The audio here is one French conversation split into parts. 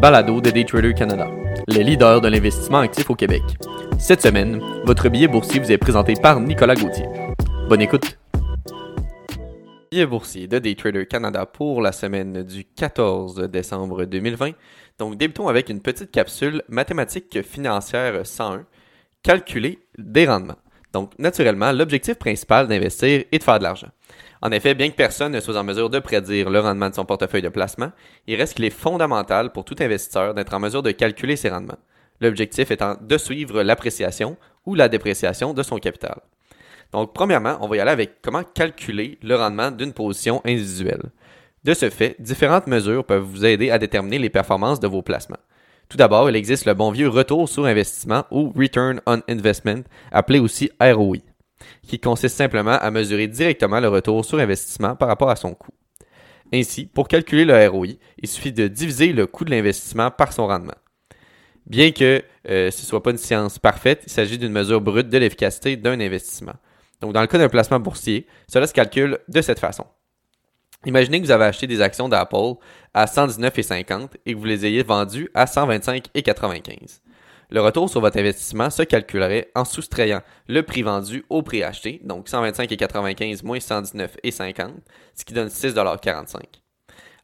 balado de Daytrader Canada, le leader de l'investissement actif au Québec. Cette semaine, votre billet boursier vous est présenté par Nicolas Gauthier. Bonne écoute. Billet boursier de Daytrader Canada pour la semaine du 14 décembre 2020. Donc débutons avec une petite capsule mathématique financière 101, calculer des rendements. Donc naturellement, l'objectif principal d'investir est de faire de l'argent. En effet, bien que personne ne soit en mesure de prédire le rendement de son portefeuille de placement, il reste qu'il est fondamental pour tout investisseur d'être en mesure de calculer ses rendements. L'objectif étant de suivre l'appréciation ou la dépréciation de son capital. Donc, premièrement, on va y aller avec comment calculer le rendement d'une position individuelle. De ce fait, différentes mesures peuvent vous aider à déterminer les performances de vos placements. Tout d'abord, il existe le bon vieux retour sur investissement ou Return on Investment, appelé aussi ROI qui consiste simplement à mesurer directement le retour sur investissement par rapport à son coût. Ainsi, pour calculer le ROI, il suffit de diviser le coût de l'investissement par son rendement. Bien que euh, ce ne soit pas une science parfaite, il s'agit d'une mesure brute de l'efficacité d'un investissement. Donc, dans le cas d'un placement boursier, cela se calcule de cette façon. Imaginez que vous avez acheté des actions d'Apple à 119,50 et que vous les ayez vendues à 125,95. Le retour sur votre investissement se calculerait en soustrayant le prix vendu au prix acheté, donc 125,95 moins 119,50, ce qui donne 6,45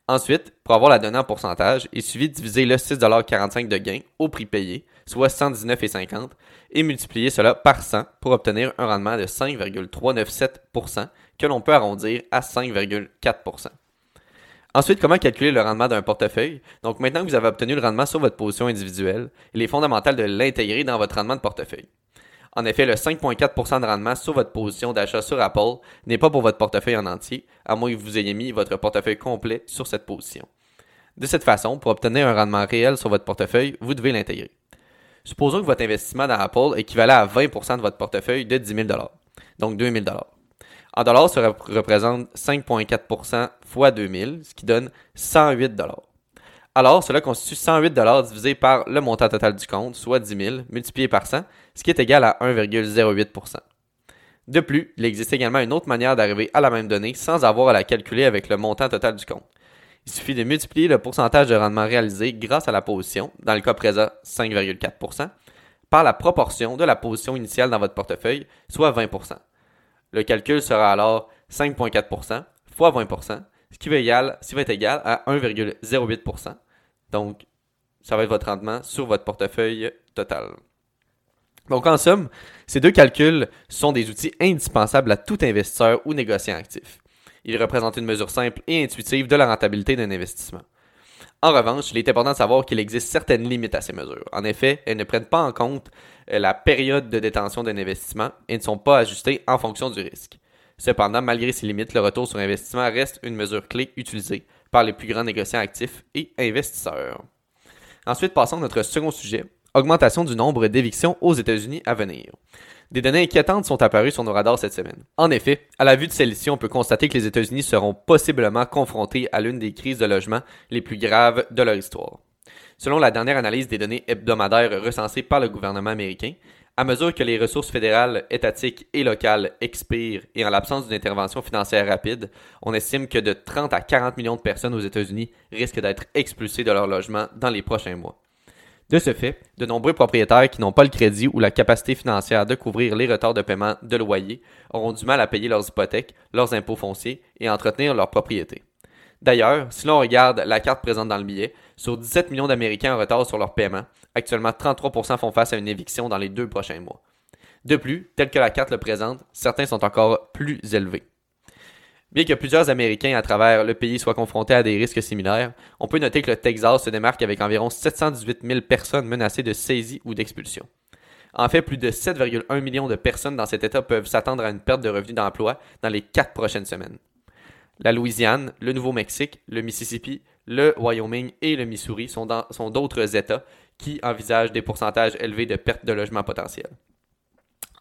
Ensuite, pour avoir la donnée en pourcentage, il suffit de diviser le 6,45 de gain au prix payé, soit 119,50, et multiplier cela par 100 pour obtenir un rendement de 5,397% que l'on peut arrondir à 5,4%. Ensuite, comment calculer le rendement d'un portefeuille? Donc maintenant que vous avez obtenu le rendement sur votre position individuelle, il est fondamental de l'intégrer dans votre rendement de portefeuille. En effet, le 5,4% de rendement sur votre position d'achat sur Apple n'est pas pour votre portefeuille en entier, à moins que vous ayez mis votre portefeuille complet sur cette position. De cette façon, pour obtenir un rendement réel sur votre portefeuille, vous devez l'intégrer. Supposons que votre investissement dans Apple équivalait à 20% de votre portefeuille de 10 000 donc 2 000 en dollars, ça représente 5,4% fois 2000, ce qui donne 108 dollars. Alors, cela constitue 108 dollars divisé par le montant total du compte, soit 10 000, multiplié par 100, ce qui est égal à 1,08%. De plus, il existe également une autre manière d'arriver à la même donnée sans avoir à la calculer avec le montant total du compte. Il suffit de multiplier le pourcentage de rendement réalisé grâce à la position, dans le cas présent 5,4%, par la proportion de la position initiale dans votre portefeuille, soit 20%. Le calcul sera alors 5,4% fois 20%, ce qui va, égal, ce qui va être égal à 1,08%. Donc, ça va être votre rendement sur votre portefeuille total. Donc, en somme, ces deux calculs sont des outils indispensables à tout investisseur ou négociant actif. Ils représentent une mesure simple et intuitive de la rentabilité d'un investissement. En revanche, il est important de savoir qu'il existe certaines limites à ces mesures. En effet, elles ne prennent pas en compte euh, la période de détention d'un investissement et ne sont pas ajustées en fonction du risque. Cependant, malgré ces limites, le retour sur investissement reste une mesure clé utilisée par les plus grands négociants actifs et investisseurs. Ensuite, passons à notre second sujet, augmentation du nombre d'évictions aux États-Unis à venir. Des données inquiétantes sont apparues sur nos radars cette semaine. En effet, à la vue de celle-ci, on peut constater que les États-Unis seront possiblement confrontés à l'une des crises de logement les plus graves de leur histoire. Selon la dernière analyse des données hebdomadaires recensées par le gouvernement américain, à mesure que les ressources fédérales, étatiques et locales expirent et en l'absence d'une intervention financière rapide, on estime que de 30 à 40 millions de personnes aux États-Unis risquent d'être expulsées de leur logement dans les prochains mois. De ce fait, de nombreux propriétaires qui n'ont pas le crédit ou la capacité financière de couvrir les retards de paiement de loyer auront du mal à payer leurs hypothèques, leurs impôts fonciers et entretenir leur propriété. D'ailleurs, si l'on regarde la carte présente dans le billet, sur 17 millions d'Américains en retard sur leur paiement, actuellement 33% font face à une éviction dans les deux prochains mois. De plus, tel que la carte le présente, certains sont encore plus élevés. Bien que plusieurs Américains à travers le pays soient confrontés à des risques similaires, on peut noter que le Texas se démarque avec environ 718 000 personnes menacées de saisie ou d'expulsion. En fait, plus de 7,1 millions de personnes dans cet État peuvent s'attendre à une perte de revenus d'emploi dans les quatre prochaines semaines. La Louisiane, le Nouveau-Mexique, le Mississippi, le Wyoming et le Missouri sont d'autres États qui envisagent des pourcentages élevés de perte de logement potentiel.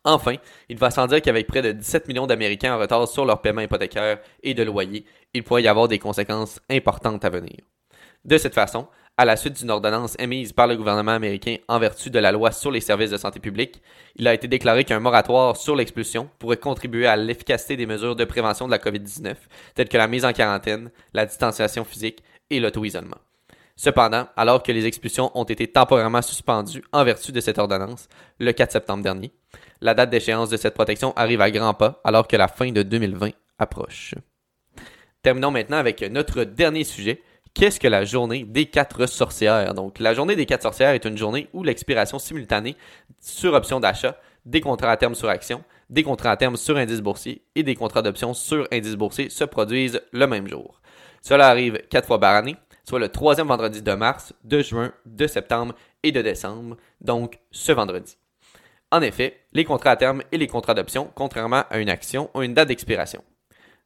Enfin, il va sans dire qu'avec près de 17 millions d'Américains en retard sur leur paiement hypothécaire et de loyer, il pourrait y avoir des conséquences importantes à venir. De cette façon, à la suite d'une ordonnance émise par le gouvernement américain en vertu de la loi sur les services de santé publique, il a été déclaré qu'un moratoire sur l'expulsion pourrait contribuer à l'efficacité des mesures de prévention de la COVID-19, telles que la mise en quarantaine, la distanciation physique et l'auto-isolement. Cependant, alors que les expulsions ont été temporairement suspendues en vertu de cette ordonnance le 4 septembre dernier, la date d'échéance de cette protection arrive à grands pas alors que la fin de 2020 approche. Terminons maintenant avec notre dernier sujet. Qu'est-ce que la journée des quatre sorcières? Donc, la journée des quatre sorcières est une journée où l'expiration simultanée sur option d'achat des contrats à terme sur action, des contrats à terme sur indice boursier et des contrats d'option sur indice boursier se produisent le même jour. Cela arrive quatre fois par année, soit le troisième vendredi de mars, de juin, de septembre et de décembre, donc ce vendredi. En effet, les contrats à terme et les contrats d'option, contrairement à une action, ont une date d'expiration.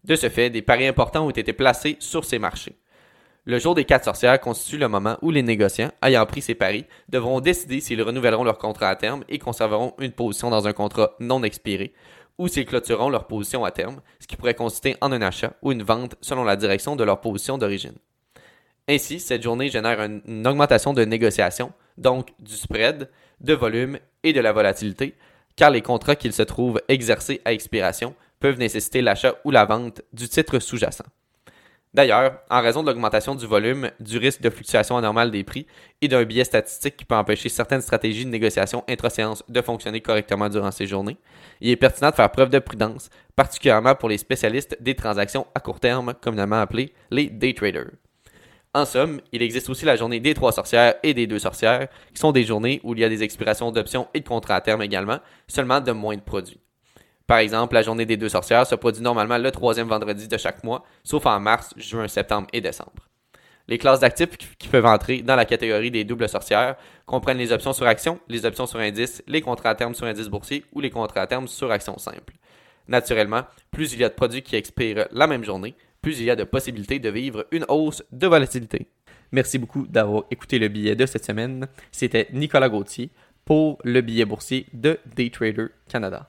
De ce fait, des paris importants ont été placés sur ces marchés. Le jour des quatre sorcières constitue le moment où les négociants, ayant pris ces paris, devront décider s'ils renouvelleront leur contrat à terme et conserveront une position dans un contrat non expiré, ou s'ils clôtureront leur position à terme, ce qui pourrait consister en un achat ou une vente selon la direction de leur position d'origine. Ainsi, cette journée génère une augmentation de négociation, donc du spread, de volume et de la volatilité, car les contrats qu'ils se trouvent exercés à expiration peuvent nécessiter l'achat ou la vente du titre sous-jacent. D'ailleurs, en raison de l'augmentation du volume, du risque de fluctuation anormale des prix et d'un biais statistique qui peut empêcher certaines stratégies de négociation intra-séance de fonctionner correctement durant ces journées, il est pertinent de faire preuve de prudence, particulièrement pour les spécialistes des transactions à court terme, communément appelés les day traders. En somme, il existe aussi la journée des trois sorcières et des deux sorcières, qui sont des journées où il y a des expirations d'options et de contrats à terme également, seulement de moins de produits. Par exemple, la journée des deux sorcières se produit normalement le troisième vendredi de chaque mois, sauf en mars, juin, septembre et décembre. Les classes d'actifs qui peuvent entrer dans la catégorie des doubles sorcières comprennent les options sur actions, les options sur indice, les contrats à terme sur indice boursier ou les contrats à terme sur actions simples. Naturellement, plus il y a de produits qui expirent la même journée, plus il y a de possibilités de vivre une hausse de volatilité. Merci beaucoup d'avoir écouté le billet de cette semaine. C'était Nicolas Gauthier pour le billet boursier de Daytrader Canada.